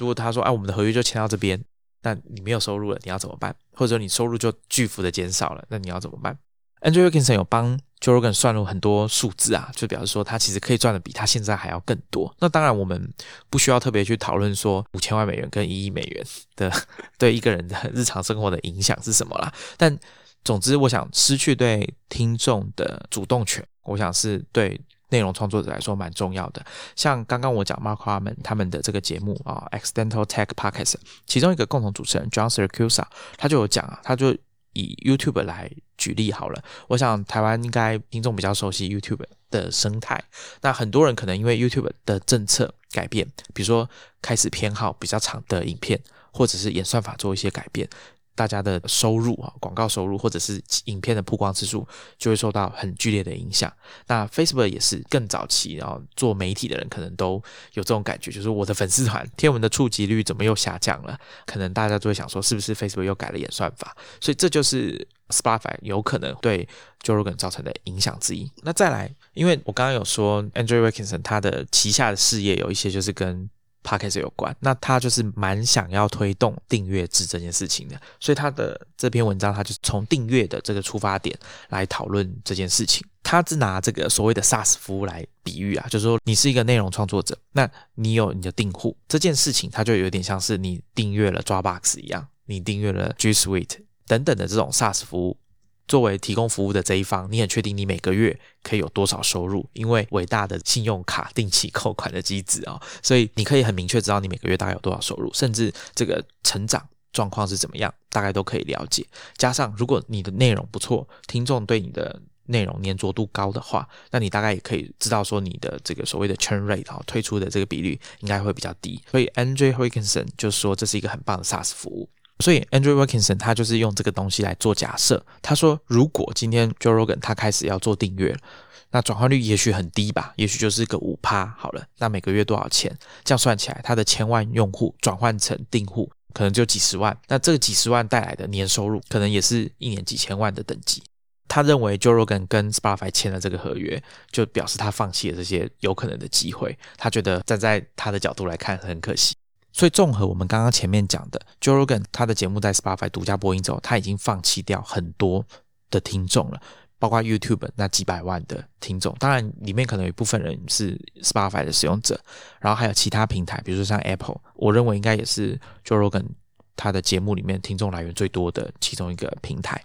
如果他说，哎，我们的合约就签到这边，那你没有收入了，你要怎么办？或者你收入就巨幅的减少了，那你要怎么办？Andrew Wilkinson 有帮。Joe Rogan 算了很多数字啊，就表示说他其实可以赚的比他现在还要更多。那当然，我们不需要特别去讨论说五千万美元跟一亿美元的 对一个人的日常生活的影响是什么啦。但总之，我想失去对听众的主动权，我想是对内容创作者来说蛮重要的。像刚刚我讲 Mark Harmon 他们的这个节目啊，Accidental Tech Podcast，其中一个共同主持人 John Sir Cusa，他就有讲啊，他就。以 YouTube 来举例好了，我想台湾应该听众比较熟悉 YouTube 的生态。那很多人可能因为 YouTube 的政策改变，比如说开始偏好比较长的影片，或者是演算法做一些改变。大家的收入啊，广告收入或者是影片的曝光次数就会受到很剧烈的影响。那 Facebook 也是更早期，然后做媒体的人可能都有这种感觉，就是我的粉丝团天文的触及率怎么又下降了？可能大家都会想说，是不是 Facebook 又改了演算法？所以这就是 Spotify 有可能对 Joe Rogan 造成的影响之一。那再来，因为我刚刚有说 Andrew Wilkinson 他的旗下的事业有一些就是跟 Podcast 有关，那他就是蛮想要推动订阅制这件事情的，所以他的这篇文章，他就从订阅的这个出发点来讨论这件事情。他是拿这个所谓的 SaaS 服务来比喻啊，就是说你是一个内容创作者，那你有你的订户这件事情，它就有点像是你订阅了 Dropbox 一样，你订阅了 G Suite 等等的这种 SaaS 服务。作为提供服务的这一方，你很确定你每个月可以有多少收入？因为伟大的信用卡定期扣款的机制啊，所以你可以很明确知道你每个月大概有多少收入，甚至这个成长状况是怎么样，大概都可以了解。加上如果你的内容不错，听众对你的内容粘着度高的话，那你大概也可以知道说你的这个所谓的 churn rate 啊，退出的这个比率应该会比较低。所以 Andrew Wilkinson 就说这是一个很棒的 SaaS 服务。所以，Andrew Wilkinson 他就是用这个东西来做假设。他说，如果今天 Joe Rogan 他开始要做订阅，那转换率也许很低吧，也许就是个五趴好了。那每个月多少钱？这样算起来，他的千万用户转换成订户，可能就几十万。那这几十万带来的年收入，可能也是一年几千万的等级。他认为 Joe Rogan 跟 Spotify 签了这个合约，就表示他放弃了这些有可能的机会。他觉得站在他的角度来看，很可惜。所以，综合我们刚刚前面讲的，Jorogan 他的节目在 Spotify 独家播音之后，他已经放弃掉很多的听众了，包括 YouTube 那几百万的听众。当然，里面可能有一部分人是 Spotify 的使用者，然后还有其他平台，比如说像 Apple，我认为应该也是 Jorogan 他的节目里面听众来源最多的其中一个平台。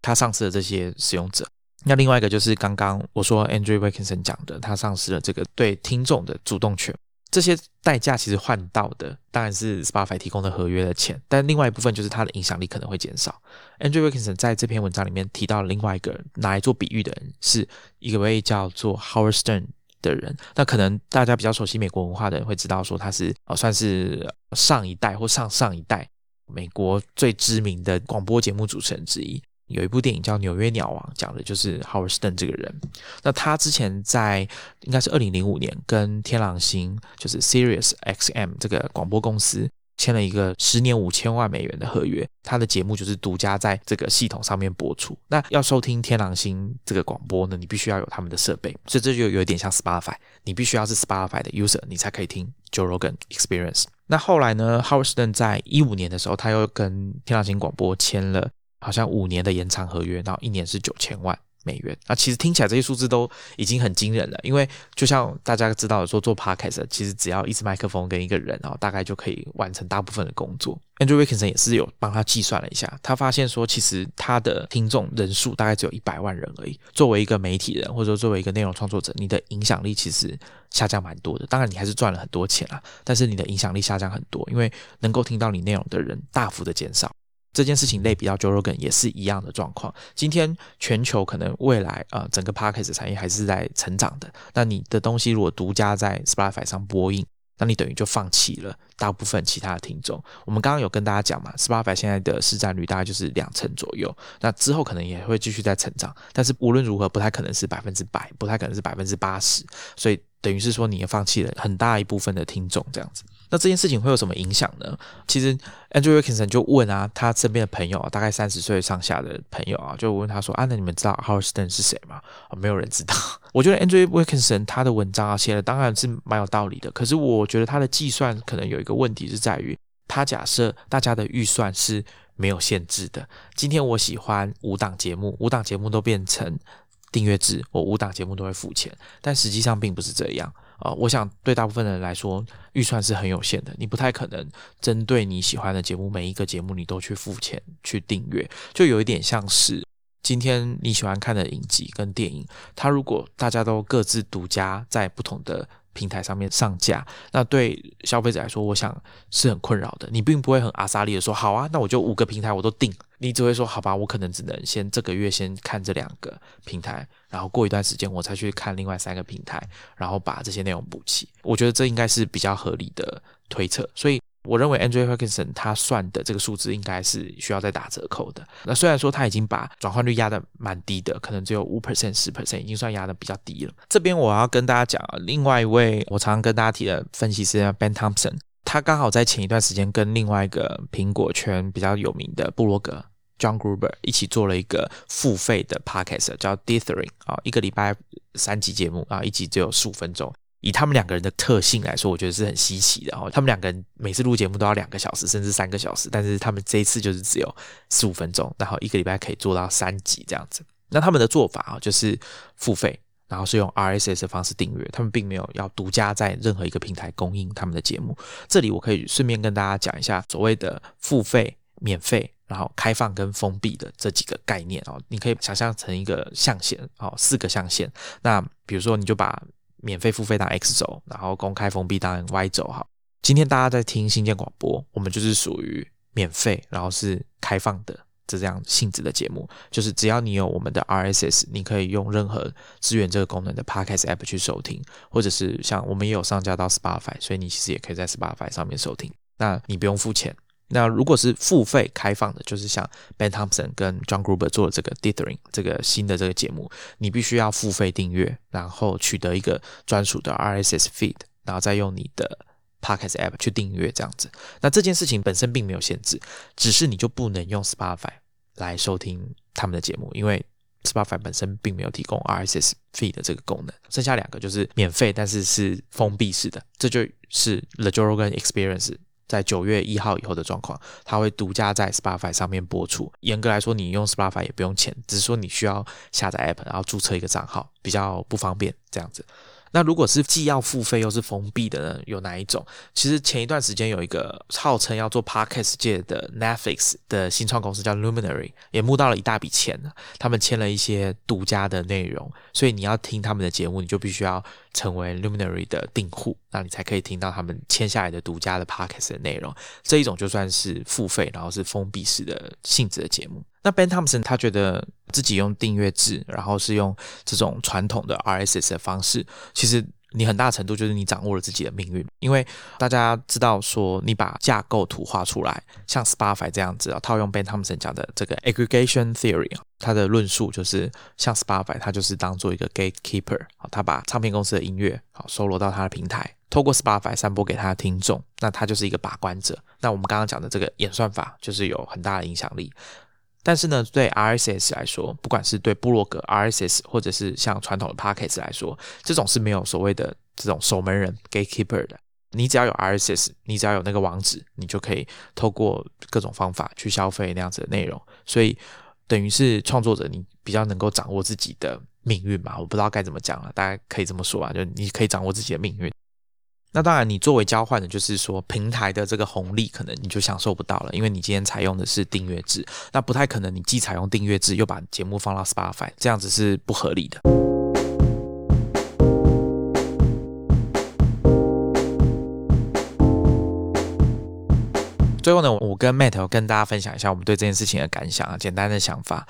他上市的这些使用者，那另外一个就是刚刚我说 Andrew Wilkinson 讲的，他上市了这个对听众的主动权。这些代价其实换到的当然是 Spotify 提供的合约的钱，但另外一部分就是它的影响力可能会减少。Andrew Wilkinson 在这篇文章里面提到另外一个拿来做比喻的人，是一个位叫做 Howard Stern 的人。那可能大家比较熟悉美国文化的人会知道，说他是呃算是上一代或上上一代美国最知名的广播节目主持人之一。有一部电影叫《纽约鸟王》，讲的就是 Howard Stern 这个人。那他之前在应该是二零零五年跟天狼星，就是 Sirius XM 这个广播公司签了一个十年五千万美元的合约。他的节目就是独家在这个系统上面播出。那要收听天狼星这个广播呢，你必须要有他们的设备，所以这就有点像 Spotify，你必须要是 Spotify 的 user，你才可以听 Joe Rogan Experience。那后来呢，Howard Stern 在一五年的时候，他又跟天狼星广播签了。好像五年的延长合约，然后一年是九千万美元。那其实听起来这些数字都已经很惊人了，因为就像大家知道的说，做 podcast 其实只要一支麦克风跟一个人，然后大概就可以完成大部分的工作。Andrew Wilkinson 也是有帮他计算了一下，他发现说，其实他的听众人数大概只有一百万人而已。作为一个媒体人，或者说作为一个内容创作者，你的影响力其实下降蛮多的。当然，你还是赚了很多钱啊，但是你的影响力下降很多，因为能够听到你内容的人大幅的减少。这件事情类比到 Joe Rogan 也是一样的状况。今天全球可能未来啊，整个 Podcast 产业还是在成长的。那你的东西如果独家在 Spotify 上播映，那你等于就放弃了大部分其他的听众。我们刚刚有跟大家讲嘛，Spotify 现在的市占率大概就是两成左右。那之后可能也会继续在成长，但是无论如何不太可能是百分之百，不太可能是百分之八十。所以等于是说你也放弃了很大一部分的听众这样子。那这件事情会有什么影响呢？其实 Andrew Wilkinson 就问啊，他身边的朋友，大概三十岁上下的朋友啊，就问他说：“啊，那你们知道 Howard Stern 是谁吗？”，没有人知道。我觉得 Andrew Wilkinson 他的文章啊写的当然是蛮有道理的，可是我觉得他的计算可能有一个问题是在于，他假设大家的预算是没有限制的。今天我喜欢五档节目，五档节目都变成订阅制，我五档节目都会付钱，但实际上并不是这样。啊，我想对大部分人来说，预算是很有限的。你不太可能针对你喜欢的节目，每一个节目你都去付钱去订阅，就有一点像是今天你喜欢看的影集跟电影，它如果大家都各自独家在不同的。平台上面上架，那对消费者来说，我想是很困扰的。你并不会很阿萨利的说，好啊，那我就五个平台我都定。你只会说，好吧，我可能只能先这个月先看这两个平台，然后过一段时间我才去看另外三个平台，然后把这些内容补齐。我觉得这应该是比较合理的推测，所以。我认为 Andrew Wilkinson 他算的这个数字应该是需要再打折扣的。那虽然说他已经把转换率压得蛮低的，可能只有五 percent、十 percent，已经算压得比较低了。这边我要跟大家讲，另外一位我常常跟大家提的分析师 Ben Thompson，他刚好在前一段时间跟另外一个苹果圈比较有名的布洛格 John Gruber 一起做了一个付费的 podcast，叫 Dithering 啊，一个礼拜三集节目啊，一集只有十五分钟。以他们两个人的特性来说，我觉得是很稀奇的哦。他们两个人每次录节目都要两个小时，甚至三个小时，但是他们这一次就是只有十五分钟，然后一个礼拜可以做到三集这样子。那他们的做法啊，就是付费，然后是用 RSS 的方式订阅，他们并没有要独家在任何一个平台供应他们的节目。这里我可以顺便跟大家讲一下所谓的付费、免费，然后开放跟封闭的这几个概念哦。你可以想象成一个象限哦，四个象限。那比如说，你就把免费付费当 X 轴，然后公开封闭当 Y 轴哈。今天大家在听新建广播，我们就是属于免费，然后是开放的这样性质的节目。就是只要你有我们的 RSS，你可以用任何支援这个功能的 Podcast App 去收听，或者是像我们也有上架到 Spotify，所以你其实也可以在 Spotify 上面收听。那你不用付钱。那如果是付费开放的，就是像 Ben Thompson 跟 John Gruber 做的这个 Dithering 这个新的这个节目，你必须要付费订阅，然后取得一个专属的 RSS feed，然后再用你的 Podcast app 去订阅这样子。那这件事情本身并没有限制，只是你就不能用 Spotify 来收听他们的节目，因为 Spotify 本身并没有提供 RSS feed 的这个功能。剩下两个就是免费，但是是封闭式的，这就是 The Joe Rogan Experience。在九月一号以后的状况，它会独家在 Spotify 上面播出。严格来说，你用 Spotify 也不用钱，只是说你需要下载 App，然后注册一个账号，比较不方便这样子。那如果是既要付费又是封闭的呢？有哪一种？其实前一段时间有一个号称要做 Podcast 界的 Netflix 的新创公司叫 Luminary，也募到了一大笔钱。他们签了一些独家的内容，所以你要听他们的节目，你就必须要成为 Luminary 的订户，那你才可以听到他们签下来的独家的 Podcast 的内容。这一种就算是付费，然后是封闭式的性质的节目。那 Ben Thompson 他觉得自己用订阅制，然后是用这种传统的 RSS 的方式，其实你很大程度就是你掌握了自己的命运。因为大家知道说，你把架构图画出来，像 Spotify 这样子啊，套用 Ben Thompson 讲的这个 aggregation theory，他的论述就是像 Spotify，它就是当做一个 gatekeeper 啊，他把唱片公司的音乐好收罗到他的平台，透过 Spotify 散播给他的听众，那他就是一个把关者。那我们刚刚讲的这个演算法，就是有很大的影响力。但是呢，对 RSS 来说，不管是对部落格 RSS，或者是像传统的 Podcast 来说，这种是没有所谓的这种守门人 Gatekeeper 的。你只要有 RSS，你只要有那个网址，你就可以透过各种方法去消费那样子的内容。所以等于是创作者你比较能够掌握自己的命运吧，我不知道该怎么讲了，大家可以这么说吧，就你可以掌握自己的命运。那当然，你作为交换的，就是说平台的这个红利，可能你就享受不到了，因为你今天采用的是订阅制，那不太可能，你既采用订阅制，又把节目放到 Spotify，这样子是不合理的。最后呢，我跟 Matt 跟大家分享一下我们对这件事情的感想啊，简单的想法。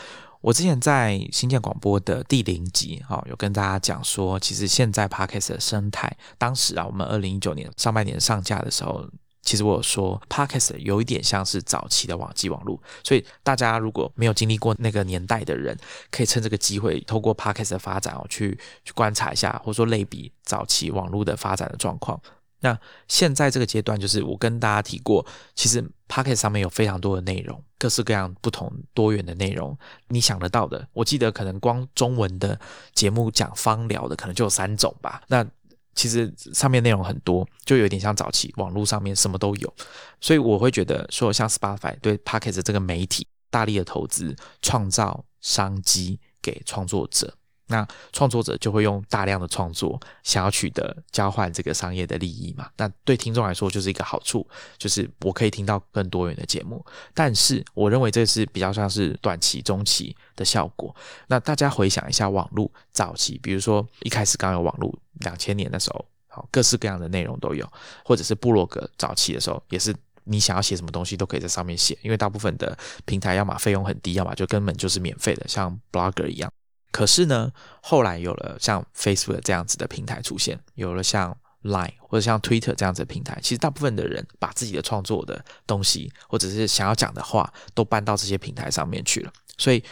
我之前在新建广播的第零集，哈，有跟大家讲说，其实现在 Podcast 的生态，当时啊，我们二零一九年上半年上架的时候，其实我有说 Podcast 有一点像是早期的网际网络，所以大家如果没有经历过那个年代的人，可以趁这个机会，透过 Podcast 的发展哦，去去观察一下，或者说类比早期网络的发展的状况。那现在这个阶段，就是我跟大家提过，其实 Pocket 上面有非常多的内容，各式各样不同多元的内容，你想得到的，我记得可能光中文的节目讲方疗的，可能就有三种吧。那其实上面内容很多，就有点像早期网络上面什么都有，所以我会觉得说，像 Spotify 对 Pocket 这个媒体大力的投资，创造商机给创作者。那创作者就会用大量的创作，想要取得交换这个商业的利益嘛？那对听众来说就是一个好处，就是我可以听到更多元的节目。但是我认为这是比较像是短期、中期的效果。那大家回想一下，网络早期，比如说一开始刚有网络，两千年的时候，好，各式各样的内容都有，或者是部落格早期的时候，也是你想要写什么东西都可以在上面写，因为大部分的平台要么费用很低，要么就根本就是免费的，像 Blogger 一样。可是呢，后来有了像 Facebook 这样子的平台出现，有了像 Line 或者像 Twitter 这样子的平台，其实大部分的人把自己的创作的东西，或者是想要讲的话，都搬到这些平台上面去了。所以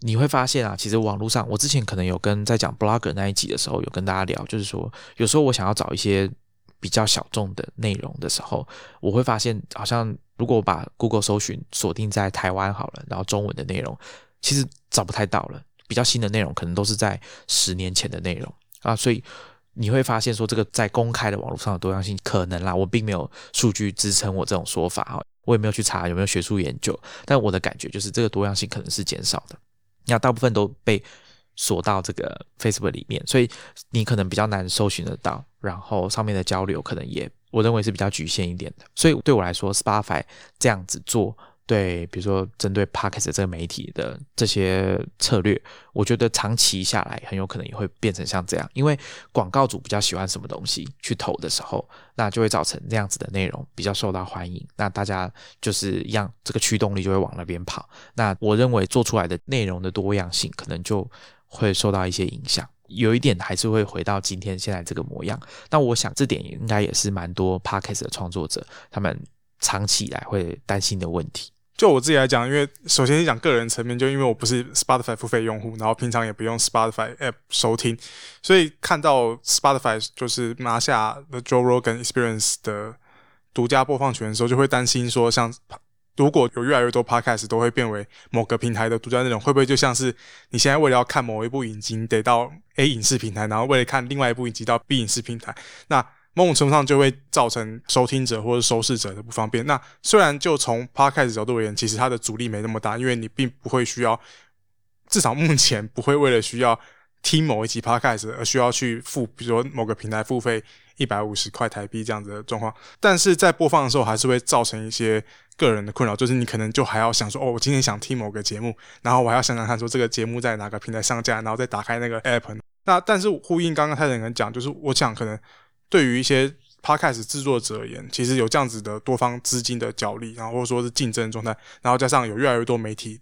你会发现啊，其实网络上，我之前可能有跟在讲 Blogger 那一集的时候，有跟大家聊，就是说，有时候我想要找一些比较小众的内容的时候，我会发现，好像如果我把 Google 搜寻锁定在台湾好了，然后中文的内容，其实找不太到了。比较新的内容，可能都是在十年前的内容啊，所以你会发现说，这个在公开的网络上的多样性可能啦，我并没有数据支撑我这种说法哈，我也没有去查有没有学术研究，但我的感觉就是这个多样性可能是减少的，那大部分都被锁到这个 Facebook 里面，所以你可能比较难搜寻得到，然后上面的交流可能也我认为是比较局限一点的，所以对我来说，Spotify 这样子做。对，比如说针对 Podcast 这个媒体的这些策略，我觉得长期下来很有可能也会变成像这样，因为广告主比较喜欢什么东西去投的时候，那就会造成这样子的内容比较受到欢迎，那大家就是一样，这个驱动力就会往那边跑。那我认为做出来的内容的多样性可能就会受到一些影响，有一点还是会回到今天现在这个模样。那我想这点应该也是蛮多 Podcast 的创作者他们长期以来会担心的问题。就我自己来讲，因为首先是讲个人层面，就因为我不是 Spotify 付费用户，然后平常也不用 Spotify app 收听，所以看到 Spotify 就是拿下 The Joe Rogan Experience 的独家播放权的时候，就会担心说，像如果有越来越多 Podcast 都会变为某个平台的独家内容，会不会就像是你现在为了要看某一部影集得到 A 影视平台，然后为了看另外一部影集到 B 影视平台，那？某种程度上就会造成收听者或者收视者的不方便。那虽然就从 podcast 角度而言，其实它的阻力没那么大，因为你并不会需要，至少目前不会为了需要听某一集 podcast 而需要去付，比如说某个平台付费一百五十块台币这样子的状况。但是在播放的时候，还是会造成一些个人的困扰，就是你可能就还要想说，哦，我今天想听某个节目，然后我还要想想看说这个节目在哪个平台上架，然后再打开那个 app。那但是呼应刚刚泰坦人讲，就是我想可能。对于一些 podcast 制作者而言，其实有这样子的多方资金的角力，然后或者说是竞争状态，然后加上有越来越多媒体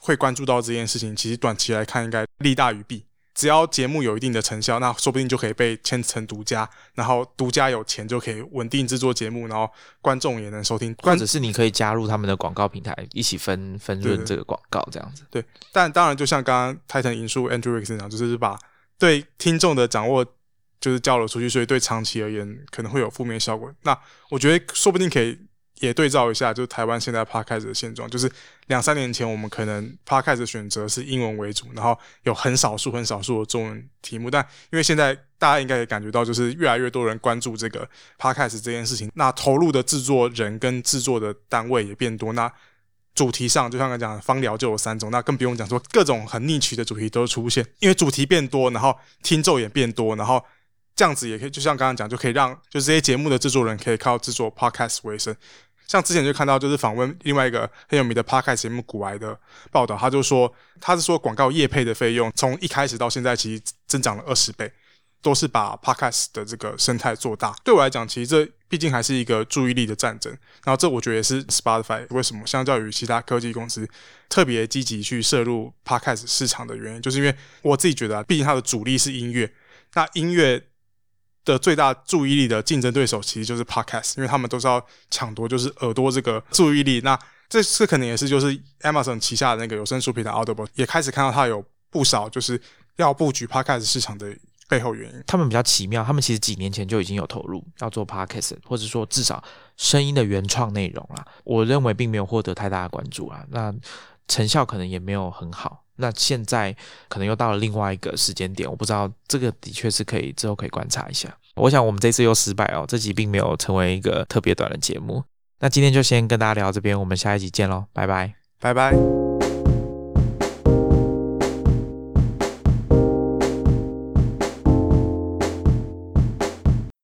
会关注到这件事情，其实短期来看应该利大于弊。只要节目有一定的成效，那说不定就可以被签成独家，然后独家有钱就可以稳定制作节目，然后观众也能收听。或者是你可以加入他们的广告平台，一起分分润这个广告这样子。对，但当然就像刚刚泰 n 引述 Andrew Rix 讲，就是把对听众的掌握。就是交了出去，所以对长期而言可能会有负面效果。那我觉得说不定可以也对照一下，就是台湾现在 Podcast 的现状，就是两三年前我们可能 Podcast 选择是英文为主，然后有很少数很少数的中文题目。但因为现在大家应该也感觉到，就是越来越多人关注这个 Podcast 这件事情，那投入的制作人跟制作的单位也变多，那主题上，就像刚才讲，方疗就有三种，那更不用讲说各种很逆曲的主题都出现，因为主题变多，然后听众也变多，然后这样子也可以，就像刚刚讲，就可以让就这些节目的制作人可以靠制作 podcast 为生。像之前就看到就是访问另外一个很有名的 podcast 节目古埃的报道，他就说他是说广告业配的费用从一开始到现在其实增长了二十倍。都是把 podcast 的这个生态做大。对我来讲，其实这毕竟还是一个注意力的战争。然后这我觉得也是 Spotify 为什么相较于其他科技公司特别积极去涉入 podcast 市场的原因，就是因为我自己觉得，毕竟它的主力是音乐，那音乐的最大注意力的竞争对手其实就是 podcast，因为他们都是要抢夺就是耳朵这个注意力。那这次可能也是就是 Amazon 旗下的那个有声书平台 Audible 也开始看到它有不少就是要布局 podcast 市场的。背后原因，他们比较奇妙。他们其实几年前就已经有投入要做 podcast，或者说至少声音的原创内容啦。我认为并没有获得太大的关注啊，那成效可能也没有很好。那现在可能又到了另外一个时间点，我不知道这个的确是可以之后可以观察一下。我想我们这次又失败哦，这集并没有成为一个特别短的节目。那今天就先跟大家聊这边，我们下一集见喽，拜拜，拜拜。